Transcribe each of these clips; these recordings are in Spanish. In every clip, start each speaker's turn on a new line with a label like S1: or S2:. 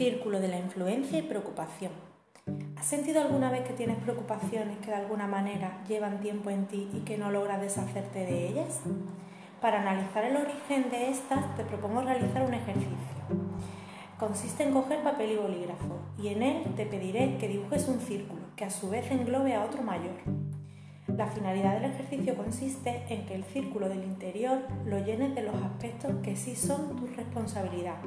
S1: Círculo de la influencia y preocupación. ¿Has sentido alguna vez que tienes preocupaciones que de alguna manera llevan tiempo en ti y que no logras deshacerte de ellas? Para analizar el origen de estas te propongo realizar un ejercicio. Consiste en coger papel y bolígrafo y en él te pediré que dibujes un círculo que a su vez englobe a otro mayor. La finalidad del ejercicio consiste en que el círculo del interior lo llenes de los aspectos que sí son tu responsabilidad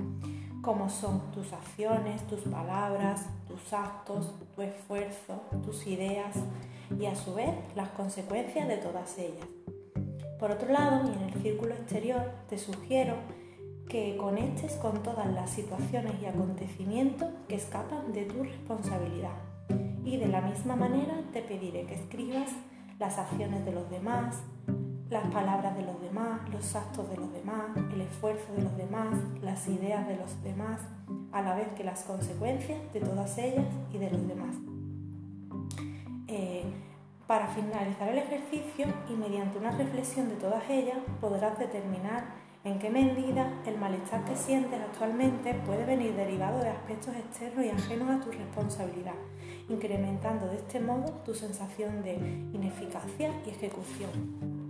S1: como son tus acciones, tus palabras, tus actos, tu esfuerzo, tus ideas y a su vez las consecuencias de todas ellas. Por otro lado, y en el círculo exterior, te sugiero que conectes con todas las situaciones y acontecimientos que escapan de tu responsabilidad. Y de la misma manera te pediré que escribas las acciones de los demás, las palabras de los demás, los actos de los demás, el esfuerzo de los demás, las ideas de los demás, a la vez que las consecuencias de todas ellas y de los demás. Eh, para finalizar el ejercicio y mediante una reflexión de todas ellas podrás determinar en qué medida el malestar que sientes actualmente puede venir derivado de aspectos externos y ajenos a tu responsabilidad, incrementando de este modo tu sensación de ineficacia y ejecución.